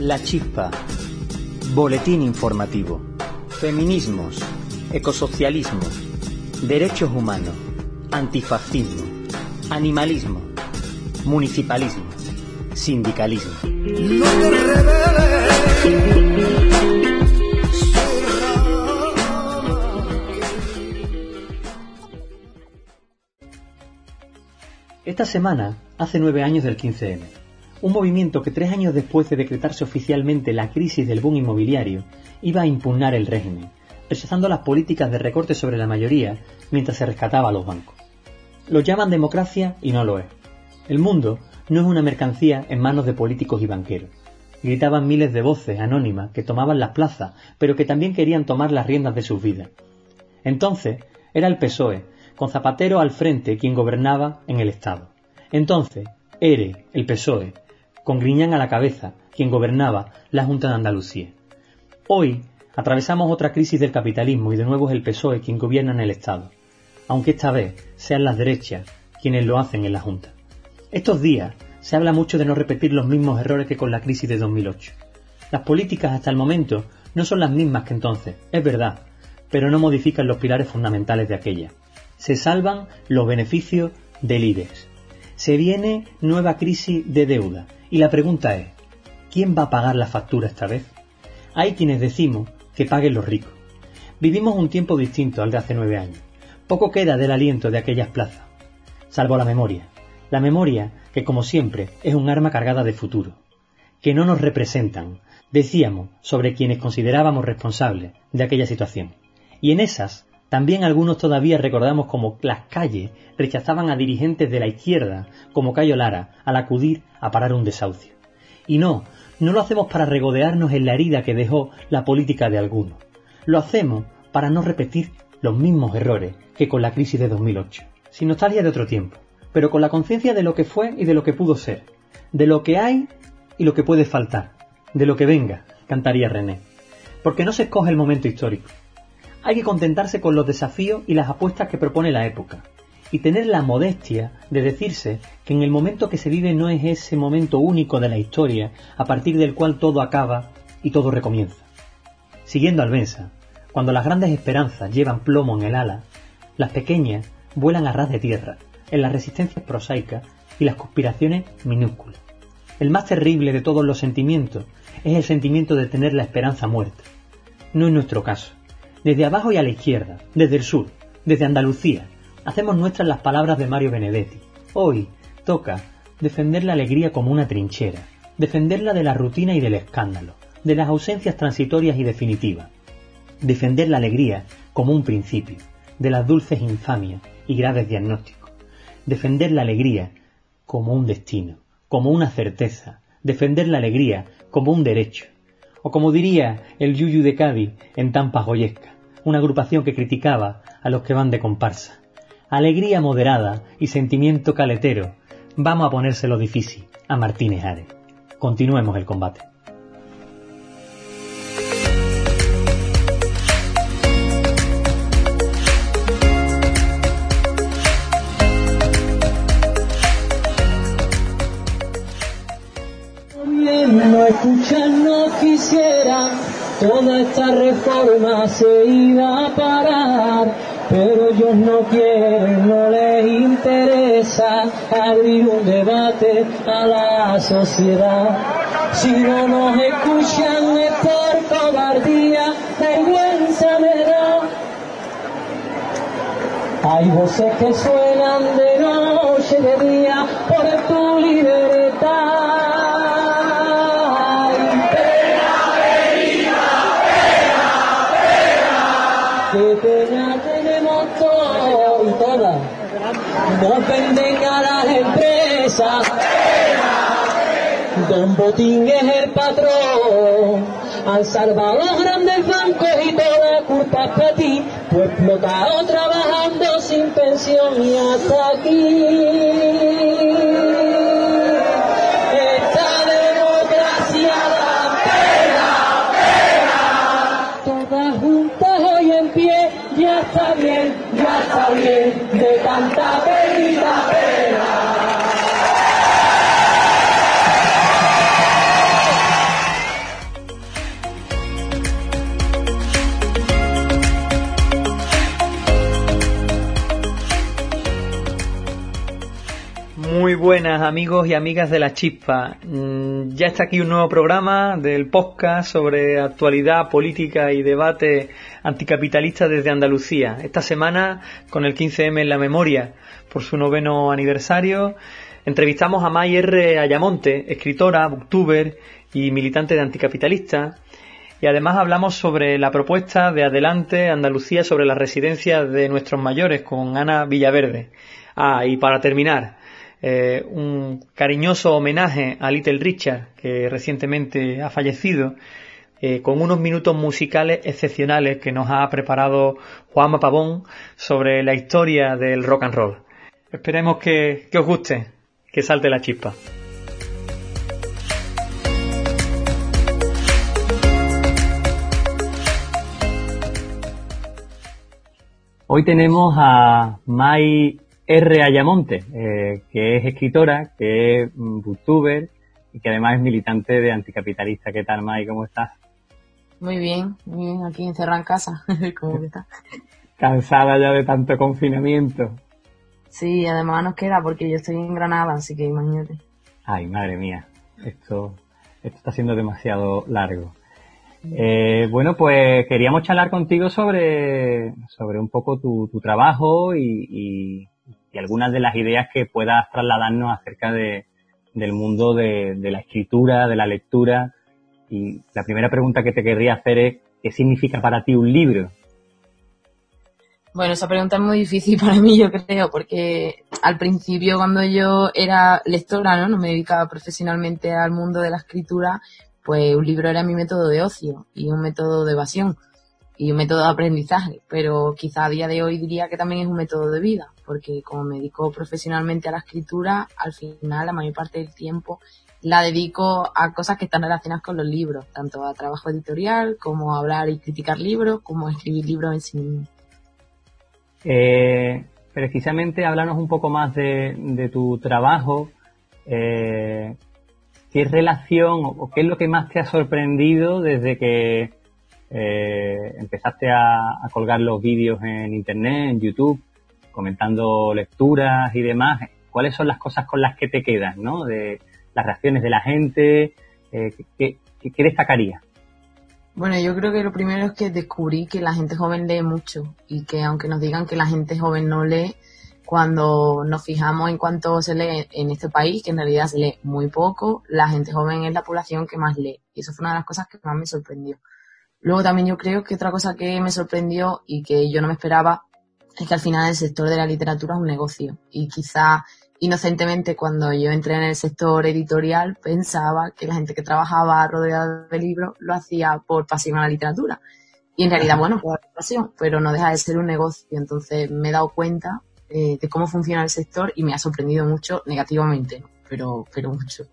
La Chispa. Boletín informativo. Feminismos. Ecosocialismo. Derechos humanos. Antifascismo. Animalismo. Municipalismo. Sindicalismo. Esta semana hace nueve años del 15M. Un movimiento que tres años después de decretarse oficialmente la crisis del boom inmobiliario iba a impugnar el régimen, rechazando las políticas de recorte sobre la mayoría mientras se rescataba a los bancos. Lo llaman democracia y no lo es. El mundo no es una mercancía en manos de políticos y banqueros. Gritaban miles de voces anónimas que tomaban las plazas, pero que también querían tomar las riendas de sus vidas. Entonces era el PSOE, con Zapatero al frente quien gobernaba en el Estado. Entonces, ERE, el PSOE, con Griñán a la cabeza, quien gobernaba la Junta de Andalucía. Hoy atravesamos otra crisis del capitalismo y de nuevo es el PSOE quien gobierna en el Estado, aunque esta vez sean las derechas quienes lo hacen en la Junta. Estos días se habla mucho de no repetir los mismos errores que con la crisis de 2008. Las políticas hasta el momento no son las mismas que entonces, es verdad, pero no modifican los pilares fundamentales de aquella se salvan los beneficios del IBEX. Se viene nueva crisis de deuda y la pregunta es, ¿quién va a pagar la factura esta vez? Hay quienes decimos que paguen los ricos. Vivimos un tiempo distinto al de hace nueve años. Poco queda del aliento de aquellas plazas, salvo la memoria. La memoria que, como siempre, es un arma cargada de futuro. Que no nos representan, decíamos, sobre quienes considerábamos responsables de aquella situación. Y en esas también algunos todavía recordamos como las calles rechazaban a dirigentes de la izquierda, como Cayo Lara, al acudir a parar un desahucio. Y no, no lo hacemos para regodearnos en la herida que dejó la política de algunos. Lo hacemos para no repetir los mismos errores que con la crisis de 2008. Sin nostalgia de otro tiempo, pero con la conciencia de lo que fue y de lo que pudo ser, de lo que hay y lo que puede faltar, de lo que venga, cantaría René. Porque no se escoge el momento histórico, hay que contentarse con los desafíos y las apuestas que propone la época, y tener la modestia de decirse que en el momento que se vive no es ese momento único de la historia a partir del cual todo acaba y todo recomienza. Siguiendo al Benza, cuando las grandes esperanzas llevan plomo en el ala, las pequeñas vuelan a ras de tierra, en las resistencias prosaicas y las conspiraciones minúsculas. El más terrible de todos los sentimientos es el sentimiento de tener la esperanza muerta. No es nuestro caso. Desde abajo y a la izquierda, desde el sur, desde Andalucía, hacemos nuestras las palabras de Mario Benedetti. Hoy toca defender la alegría como una trinchera, defenderla de la rutina y del escándalo, de las ausencias transitorias y definitivas, defender la alegría como un principio, de las dulces infamias y graves diagnósticos, defender la alegría como un destino, como una certeza, defender la alegría como un derecho, o como diría el Yuyu de Cádiz en Tampa Joyesca, una agrupación que criticaba a los que van de comparsa. Alegría moderada y sentimiento caletero. Vamos a ponérselo difícil a Martínez Ares. Continuemos el combate. Reforma se iba a parar, pero ellos no quieren, no les interesa abrir un debate a la sociedad. Si no nos escuchan es por cobardía, vergüenza me da. Hay voces que suenan de Botín es el patrón. Han salvado los grandes bancos y toda culpa es para ti. Tu explotado trabajando sin pensión y hasta aquí. Amigos y amigas de la chispa. Mm, ya está aquí un nuevo programa del podcast sobre actualidad política y debate anticapitalista desde Andalucía. Esta semana, con el 15M en la memoria por su noveno aniversario, entrevistamos a Mayer Ayamonte, escritora, booktuber y militante de anticapitalista. Y además hablamos sobre la propuesta de Adelante Andalucía sobre las residencias de nuestros mayores con Ana Villaverde. Ah, y para terminar, eh, un cariñoso homenaje a Little Richard, que recientemente ha fallecido, eh, con unos minutos musicales excepcionales que nos ha preparado Juanma Pavón sobre la historia del rock and roll. Esperemos que, que os guste, que salte la chispa. Hoy tenemos a Mai R. Ayamonte, eh, que es escritora, que es booktuber y que además es militante de anticapitalista. ¿Qué tal, Mai? ¿Cómo estás? Muy bien, muy bien, aquí encerrada en casa. ¿Cómo estás? Cansada ya de tanto confinamiento. Sí, además nos queda porque yo estoy en Granada, así que imagínate. Ay, madre mía, esto, esto está siendo demasiado largo. Eh, bueno, pues queríamos charlar contigo sobre, sobre un poco tu, tu trabajo y, y algunas de las ideas que puedas trasladarnos acerca de, del mundo de, la escritura, de la lectura. Y la primera pregunta que te querría hacer es, ¿qué significa para ti un libro? Bueno, esa pregunta es muy difícil para mí, yo creo, porque al principio cuando yo era lectora, ¿no? No me dedicaba profesionalmente al mundo de la escritura, pues un libro era mi método de ocio y un método de evasión y un método de aprendizaje, pero quizá a día de hoy diría que también es un método de vida, porque como me dedico profesionalmente a la escritura, al final la mayor parte del tiempo la dedico a cosas que están relacionadas con los libros, tanto a trabajo editorial como a hablar y criticar libros, como a escribir libros en sí mismo. Eh, precisamente háblanos un poco más de, tu trabajo. Eh, ¿Qué relación o qué es lo que más te ha sorprendido desde que eh, empezaste a, colgar los vídeos en internet, en YouTube, comentando lecturas y demás. ¿Cuáles son las cosas con las que te quedas, no? De las reacciones de la gente, eh, ¿qué, qué, destacaría? Bueno, yo creo que lo primero es que descubrí que la gente joven lee mucho y que aunque nos digan que la gente joven no lee, cuando nos fijamos en cuánto se lee en este país, que en realidad se lee muy poco, la gente joven es la población que más lee. Y eso fue una de las cosas que más me sorprendió. Luego también yo creo que otra cosa que me sorprendió y que yo no me esperaba es que al final el sector de la literatura es un negocio y quizá inocentemente cuando yo entré en el sector editorial pensaba que la gente que trabajaba rodeada de libros lo hacía por pasión a la literatura. Y en realidad, bueno, por pasión, pero no deja de ser un negocio. Entonces me he dado cuenta eh, de cómo funciona el sector y me ha sorprendido mucho negativamente, pero, pero mucho.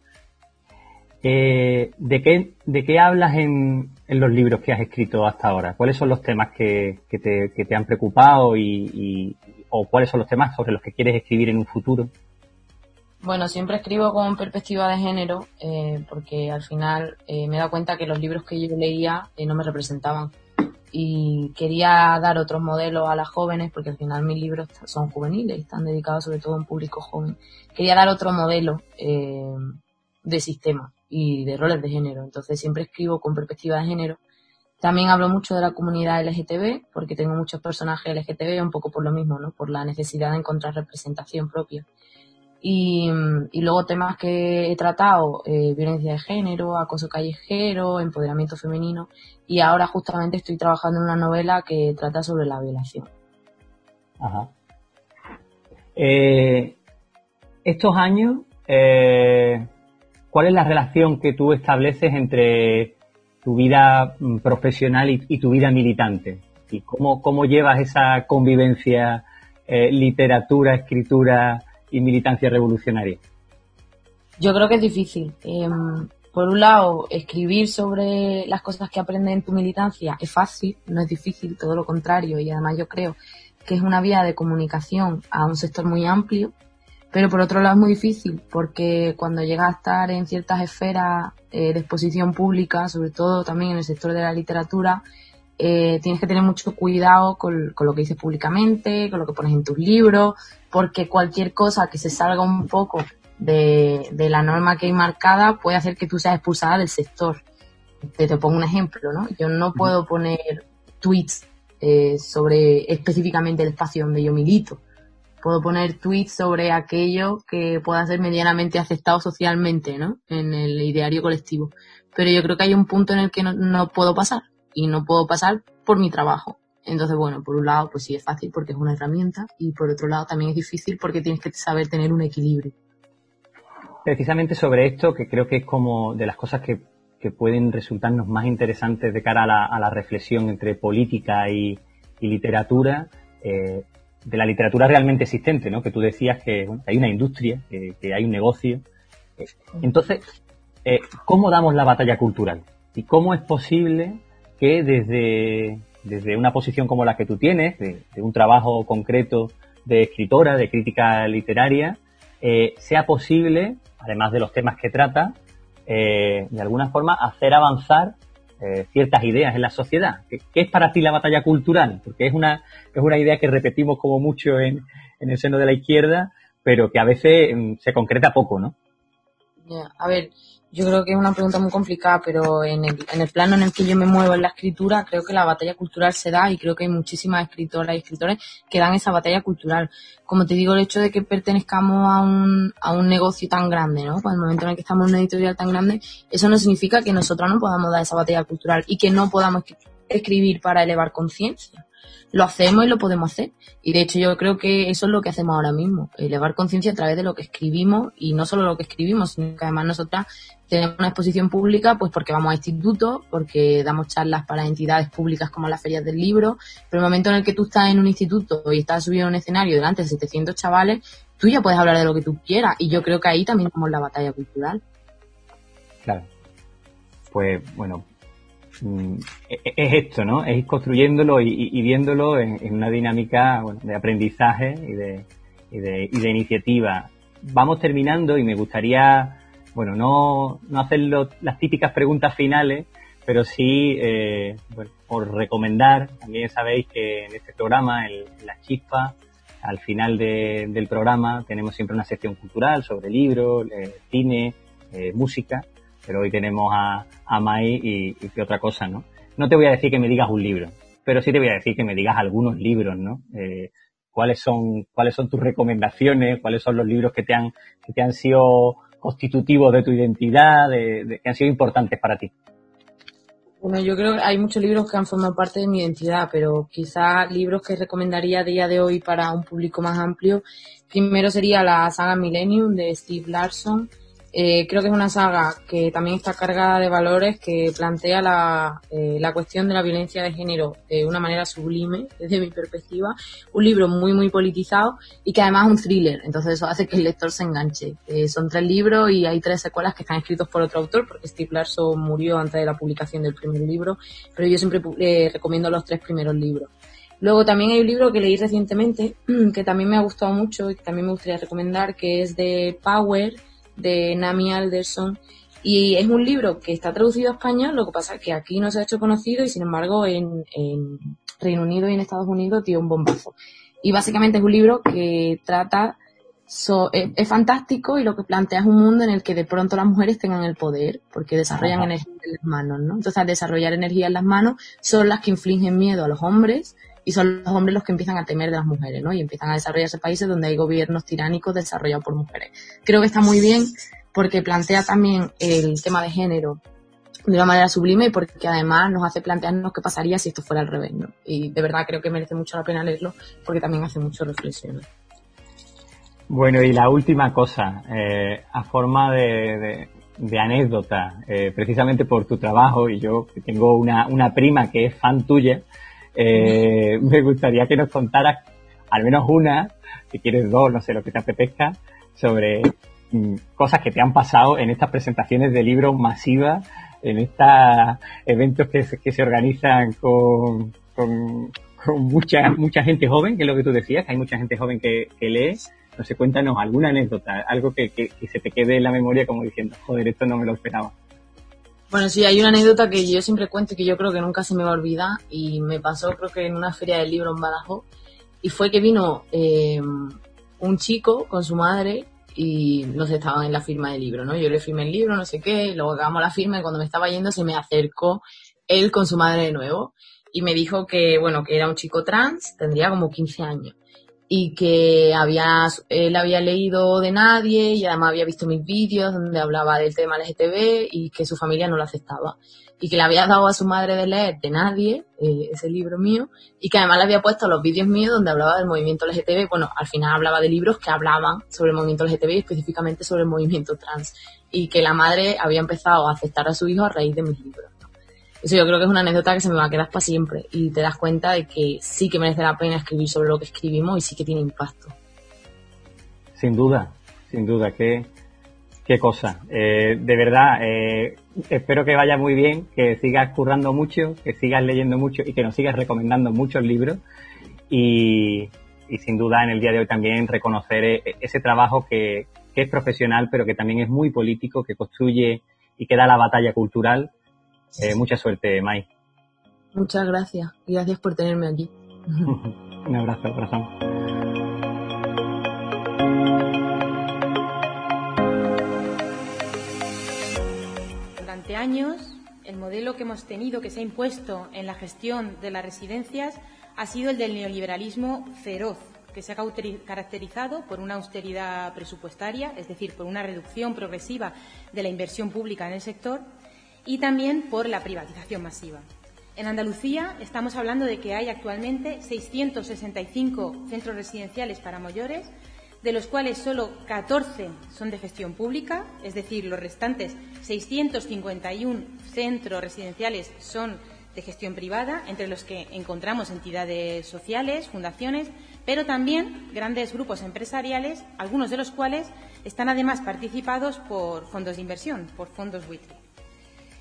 Eh, ¿de, qué, ¿De qué hablas en, en, los libros que has escrito hasta ahora? ¿Cuáles son los temas que, que, te, que te, han preocupado y, o cuáles son los temas sobre los que quieres escribir en un futuro? Bueno, siempre escribo con perspectiva de género eh, porque al final eh, me he dado cuenta que los libros que yo leía eh, no me representaban y quería dar otros modelos a las jóvenes porque al final mis libros son juveniles y están dedicados sobre todo a un público joven. Quería dar otro modelo de sistema y de roles de género. Entonces siempre escribo con perspectiva de género. También hablo mucho de la comunidad LGTB, porque tengo muchos personajes LGTB, un poco por lo mismo, ¿no? Por la necesidad de encontrar representación propia. Y, luego temas que he tratado, eh, violencia de género, acoso callejero, empoderamiento femenino. Y ahora justamente estoy trabajando en una novela que trata sobre la violación. Ajá. Eh, estos años, eh, ¿cuál es la relación que tú estableces entre tu vida mm, profesional y, tu vida militante? ¿Y cómo, cómo llevas esa convivencia eh, literatura, escritura y militancia revolucionaria? Yo creo que es difícil. Em, por un lado, escribir sobre las cosas que aprendes en tu militancia es fácil, no es difícil, todo lo contrario. Y además yo creo que es una vía de comunicación a un sector muy amplio pero por otro lado es muy difícil porque cuando llegas a estar en ciertas esferas eh, de exposición pública, sobre todo también en el sector de la literatura, eh, tienes que tener mucho cuidado con, lo que dices públicamente, con lo que pones en tus libros, porque cualquier cosa que se salga un poco de, la norma que hay marcada puede hacer que tú seas expulsada del sector. Te, te pongo un ejemplo, ¿no? Yo no puedo poner tweets eh, sobre específicamente el espacio donde yo milito. Puedo poner tweets sobre aquello que pueda ser medianamente aceptado socialmente, ¿no? En el ideario colectivo. Pero yo creo que hay un punto en el que no puedo pasar y no puedo pasar por mi trabajo. Entonces, bueno, por un lado, pues sí es fácil porque es una herramienta y por otro lado también es difícil porque tienes que saber tener un equilibrio. Precisamente sobre esto, que creo que es como de las cosas que, pueden resultarnos más interesantes de cara a la, a la reflexión entre política y, y literatura, eh, de la literatura realmente existente, ¿no? Que tú decías que hay una industria, que, que, hay un negocio. Eh, entonces, eh, ¿cómo damos la batalla cultural? ¿Y cómo es posible que desde, desde una posición como la que tú tienes, de, un trabajo concreto de escritora, de crítica literaria, eh, sea posible, además de los temas que trata, de alguna forma hacer avanzar eh, ciertas ideas en la sociedad. ¿Qué, es para ti la batalla cultural? Porque es una, es una idea que repetimos como mucho en, en el seno de la izquierda, pero que a veces mm, se concreta poco, ¿no? A ver, yo creo que es una pregunta muy complicada, pero en el, en el plano en el que yo me muevo en la escritura, creo que la batalla cultural se da y creo que hay muchísimas escritoras y escritores que dan esa batalla cultural. Como te digo, el hecho de que pertenezcamos a un, a un negocio tan grande, ¿no? Pues el momento en el que estamos en una editorial tan grande, eso no significa que nosotros no podamos dar esa batalla cultural y que no podamos escribir para elevar conciencia lo hacemos y lo podemos hacer. Y de hecho yo creo que eso es lo que hacemos ahora mismo, elevar conciencia a través de lo que escribimos y no solo lo que escribimos, sino que además nosotras tenemos una exposición pública pues porque vamos a institutos, porque damos charlas para entidades públicas como las ferias del libro, pero el momento en el que tú estás en un instituto y estás subido a un escenario delante de 700 chavales, tú ya puedes hablar de lo que tú quieras y yo creo que ahí también tenemos la batalla cultural. Claro. Pues bueno, es esto, ¿no? Es ir construyéndolo y, viéndolo en, una dinámica de aprendizaje y de, y, de, de, iniciativa. Vamos terminando y me gustaría, bueno, no, no hacer las típicas preguntas finales, pero sí, eh, por recomendar, también sabéis que en este programa, en, La Chispa, al final del programa tenemos siempre una sección cultural sobre libros, eh, cine, eh, música pero hoy tenemos a, a Mai y, y otra cosa, ¿no? No te voy a decir que me digas un libro, pero sí te voy a decir que me digas algunos libros, ¿no? Eh, ¿Cuáles son, cuáles son tus recomendaciones? ¿Cuáles son los libros que te han, que te han sido constitutivos de tu identidad, de, que han sido importantes para ti? Bueno, yo creo que hay muchos libros que han formado parte de mi identidad, pero quizás libros que recomendaría a día de hoy para un público más amplio. Primero sería la saga Millennium de Steve Larson, eh, creo que es una saga que también está cargada de valores, que plantea la, eh, la cuestión de la violencia de género de una manera sublime, desde mi perspectiva. Un libro muy, muy politizado y que además es un thriller, entonces eso hace que el lector se enganche. Eh, son tres libros y hay tres secuelas que están escritos por otro autor, porque Steve Larson murió antes de la publicación del primer libro, pero yo siempre recomiendo los tres primeros libros. Luego también hay un libro que leí recientemente, que también me ha gustado mucho y que también me gustaría recomendar, que es de Power, de Nami Alderson. Y es un libro que está traducido a español, lo que pasa es que aquí no se ha hecho conocido y sin embargo en, Reino Unido y en Estados Unidos tiene un bombazo. Y básicamente es un libro que trata, es, fantástico y lo que plantea es un mundo en el que de pronto las mujeres tengan el poder, porque desarrollan energía en las manos, ¿no? Entonces al desarrollar energía en las manos son las que infligen miedo a los hombres y son los hombres los que empiezan a temer de las mujeres, ¿no? Y empiezan a desarrollarse países donde hay gobiernos tiránicos desarrollados por mujeres. Creo que está muy bien porque plantea también el tema de género de una manera sublime y porque además nos hace plantearnos qué pasaría si esto fuera al revés, ¿no? Y de verdad creo que merece mucho la pena leerlo porque también hace mucho reflexión. Bueno, y la última cosa, eh, a forma de, de, anécdota, eh, precisamente por tu trabajo, y yo tengo una, una prima que es fan tuya, eh, me gustaría que nos contaras al menos una, si quieres dos, no sé, lo que te apetezca, sobre mm, cosas que te han pasado en estas presentaciones de libros masivas, en estos eventos que se, que se organizan con, con, mucha, mucha gente joven, que es lo que tú decías, que hay mucha gente joven que, lee. No sé, cuéntanos alguna anécdota, algo que se te quede en la memoria como diciendo, joder, esto no me lo esperaba. Bueno, sí, hay una anécdota que yo siempre cuento y que yo creo que nunca se me va a olvidar y me pasó creo que en una feria del libro en Badajoz y fue que vino eh, un chico con su madre y no sé, estaban en la firma del libro, ¿no? Yo le firmé el libro, no sé qué, luego acabamos la firma y cuando me estaba yendo se me acercó él con su madre de nuevo y me dijo que, bueno, que era un chico trans, tendría como 15 años y que había, él había leído de nadie y además había visto mis vídeos donde hablaba del tema LGTB y que su familia no lo aceptaba y que le había dado a su madre de leer de nadie, eh, ese libro mío, y que además le había puesto los vídeos míos donde hablaba del movimiento LGTB. Bueno, al final hablaba de libros que hablaban sobre el movimiento LGTB y específicamente sobre el movimiento trans. Y que la madre había empezado a aceptar a su hijo a raíz de mis libros. Eso yo creo que es una anécdota que se me va a quedar para siempre. Y te das cuenta de que sí que merece la pena escribir sobre lo que escribimos y sí que tiene impacto. Sin duda, sin duda. que qué cosa. Eh, de verdad, eh, espero que vaya muy bien, que sigas currando mucho, que sigas leyendo mucho y que nos sigas recomendando muchos libros. Y, sin duda en el día de hoy también reconocer e, ese trabajo que, es profesional, pero que también es muy político, que construye y que da la batalla cultural. Eh, mucha suerte, Mai. Muchas gracias. Gracias por tenerme aquí. Un abrazo, corazón. años, el modelo que hemos tenido, que se ha impuesto en la gestión de las residencias, ha sido el del neoliberalismo feroz, que se ha caracterizado por una austeridad presupuestaria, es decir, por una reducción progresiva de la inversión pública en el sector, y también por la privatización masiva. En Andalucía estamos hablando de que hay actualmente 665 centros residenciales para mayores, de los cuales solo 14 son de gestión pública, es decir, los restantes 651 centros residenciales son de gestión privada, entre los que encontramos entidades sociales, fundaciones, pero también grandes grupos empresariales, algunos de los cuales están además participados por fondos de inversión, por fondos buitre.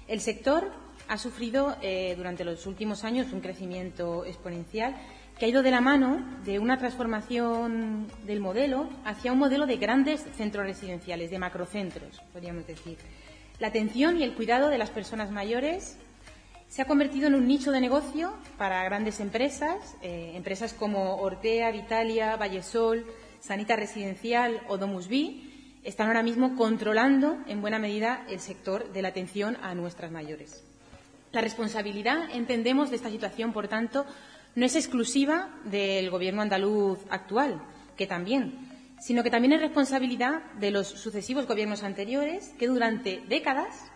El sector ha sufrido eh, durante los últimos años un crecimiento exponencial que ha ido de la mano de una transformación del modelo hacia un modelo de grandes centros residenciales, de macrocentros, podríamos decir. La atención y el cuidado de las personas mayores se ha convertido en un nicho de negocio para grandes empresas, eh, empresas como Ortea, Vitalia, Vallesol, Sanita Residencial o Domus están ahora mismo controlando en buena medida el sector de la atención a nuestras mayores. La responsabilidad, entendemos, de esta situación, por tanto, no es exclusiva del Gobierno andaluz actual, que también, sino que también es responsabilidad de los sucesivos gobiernos anteriores que durante décadas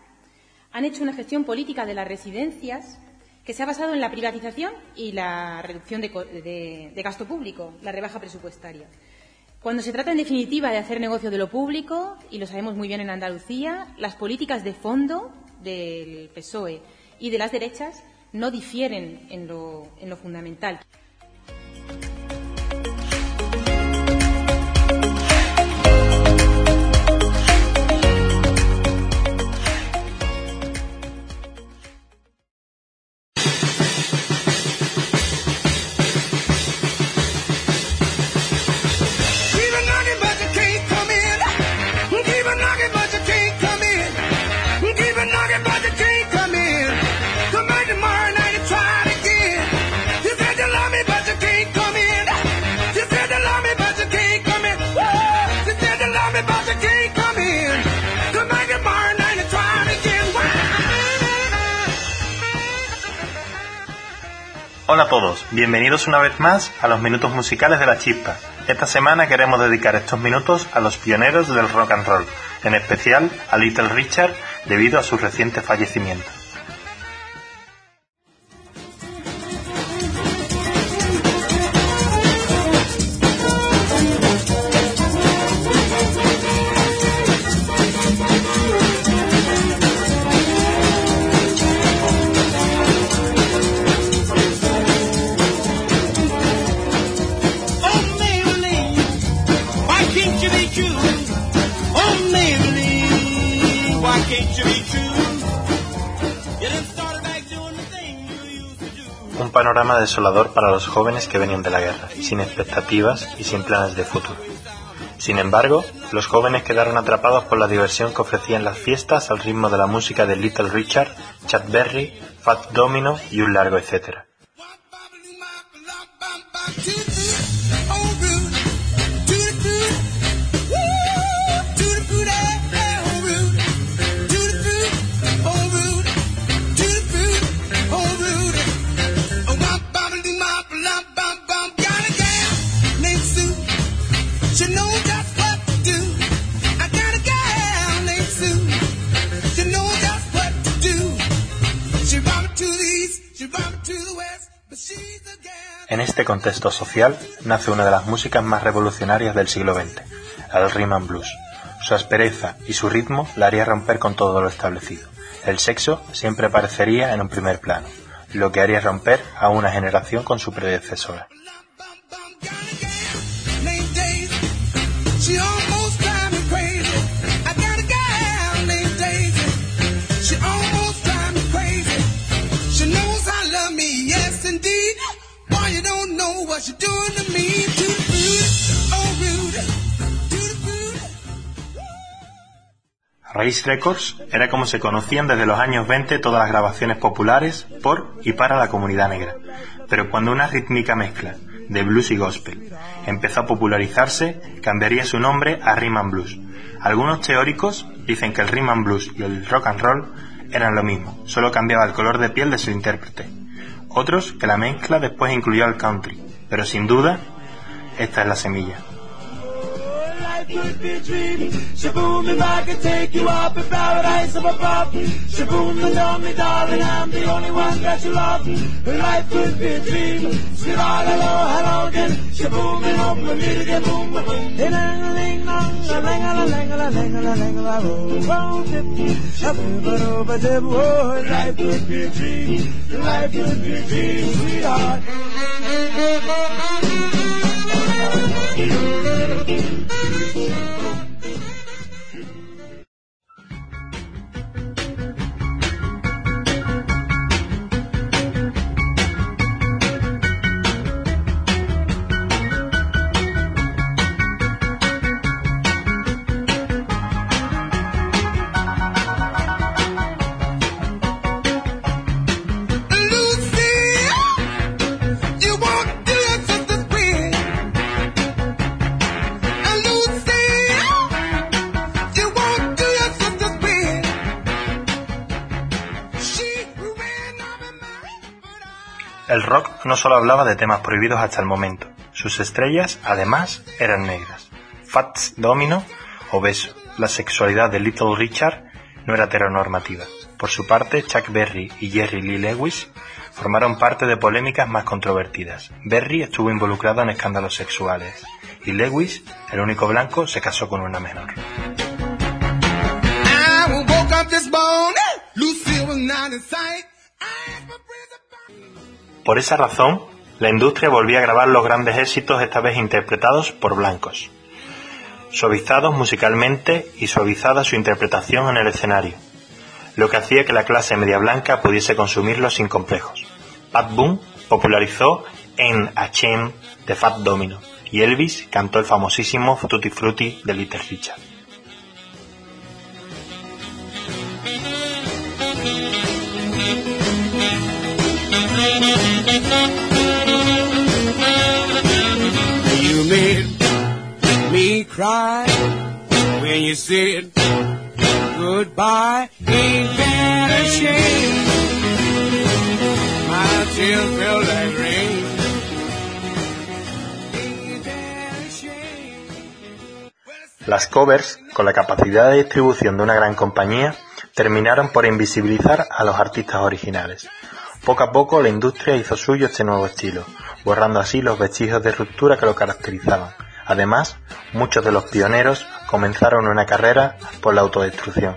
han hecho una gestión política de las residencias que se ha basado en la privatización y la reducción de, gasto público, la rebaja presupuestaria. Cuando se trata, en definitiva, de hacer negocio de lo público, y lo sabemos muy bien en Andalucía, las políticas de fondo del PSOE y de las derechas no difieren en lo, en lo fundamental. Hola a todos, bienvenidos una vez más a los minutos musicales de la chispa. Esta semana queremos dedicar estos minutos a los pioneros del rock and roll, en especial a Little Richard debido a su reciente fallecimiento. Panorama desolador para los jóvenes que venían de la guerra, sin expectativas y sin planes de futuro. Sin embargo, los jóvenes quedaron atrapados por la diversión que ofrecían las fiestas al ritmo de la música de Little Richard, Chad Berry, Fat Domino y un largo etcétera. En este contexto social nace una de las músicas más revolucionarias del siglo XX, el rhythm and blues. Su aspereza y su ritmo la haría romper con todo lo establecido. El sexo siempre aparecería en un primer plano, lo que haría romper a una generación con su predecesora. Race Records era como se conocían desde los años 20 todas las grabaciones populares por y para la comunidad negra. Pero cuando una rítmica mezcla de blues y gospel empezó a popularizarse, cambiaría su nombre a rhythm and blues. Algunos teóricos dicen que el rhythm and blues y el rock and roll eran lo mismo, solo cambiaba el color de piel de su intérprete. Otros que la mezcla después incluyó al country, pero sin duda esta es la semilla. Could be a dream. Shaboom, if I could take you up in paradise of above. Shaboom, and tell me, darling, I'm the only one that you love. Life could be a dream. Sweet all hello, hello again. Shaboom, and hope we meet again. Boom, boom, boom. Ling, ling, long, a lang, a lang, a lang, a lang, a lang, a dip. Oh, life could be a dream. Life could be a dream, sweetheart. Solo hablaba de temas prohibidos hasta el momento, sus estrellas, además, eran negras. Fats Domino, obeso, la sexualidad de Little Richard no era heteronormativa. Por su parte, Chuck Berry y Jerry Lee Lewis formaron parte de polémicas más controvertidas. Berry estuvo involucrado en escándalos sexuales y Lewis, el único blanco, se casó con una menor. Por esa razón, la industria volvía a grabar los grandes éxitos esta vez interpretados por blancos, suavizados musicalmente y suavizada su interpretación en el escenario, lo que hacía que la clase media blanca pudiese consumirlos sin complejos. Pat Boone popularizó en A Chain de Fat Domino y Elvis cantó el famosísimo Tutti Frutti de Little Richard. Cry when you like. Las covers, con la capacidad de distribución de una gran compañía, terminaron por invisibilizar a los artistas originales. Poco a poco la industria hizo suyo este nuevo estilo, borrando así los vestigios de ruptura que lo caracterizaban, Además, muchos de los pioneros comenzaron una carrera por la autodestrucción.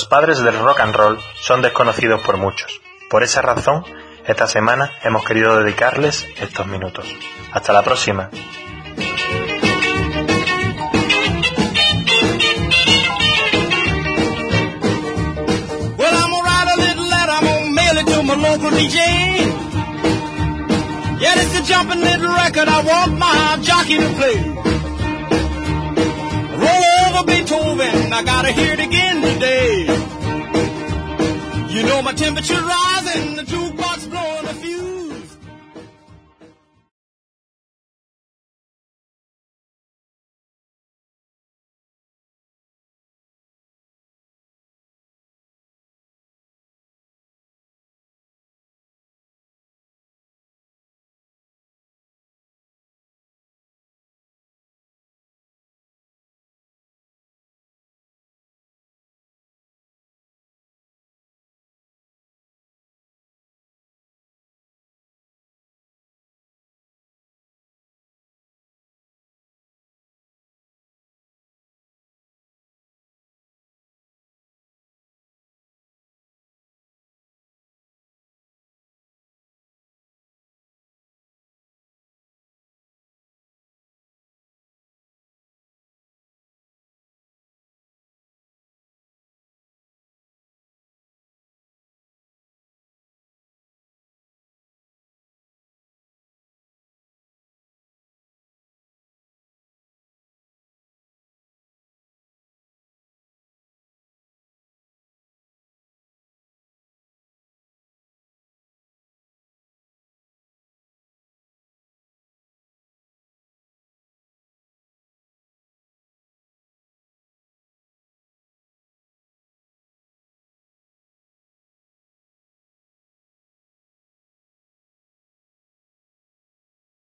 Los padres del rock and roll son desconocidos por muchos. Por esa razón, esta semana hemos querido dedicarles estos minutos. Hasta la próxima. Yeah, it's a jumping little record I want my jockey to play. Roll over Beethoven, I gotta hear it again temperature rising, the jukebox.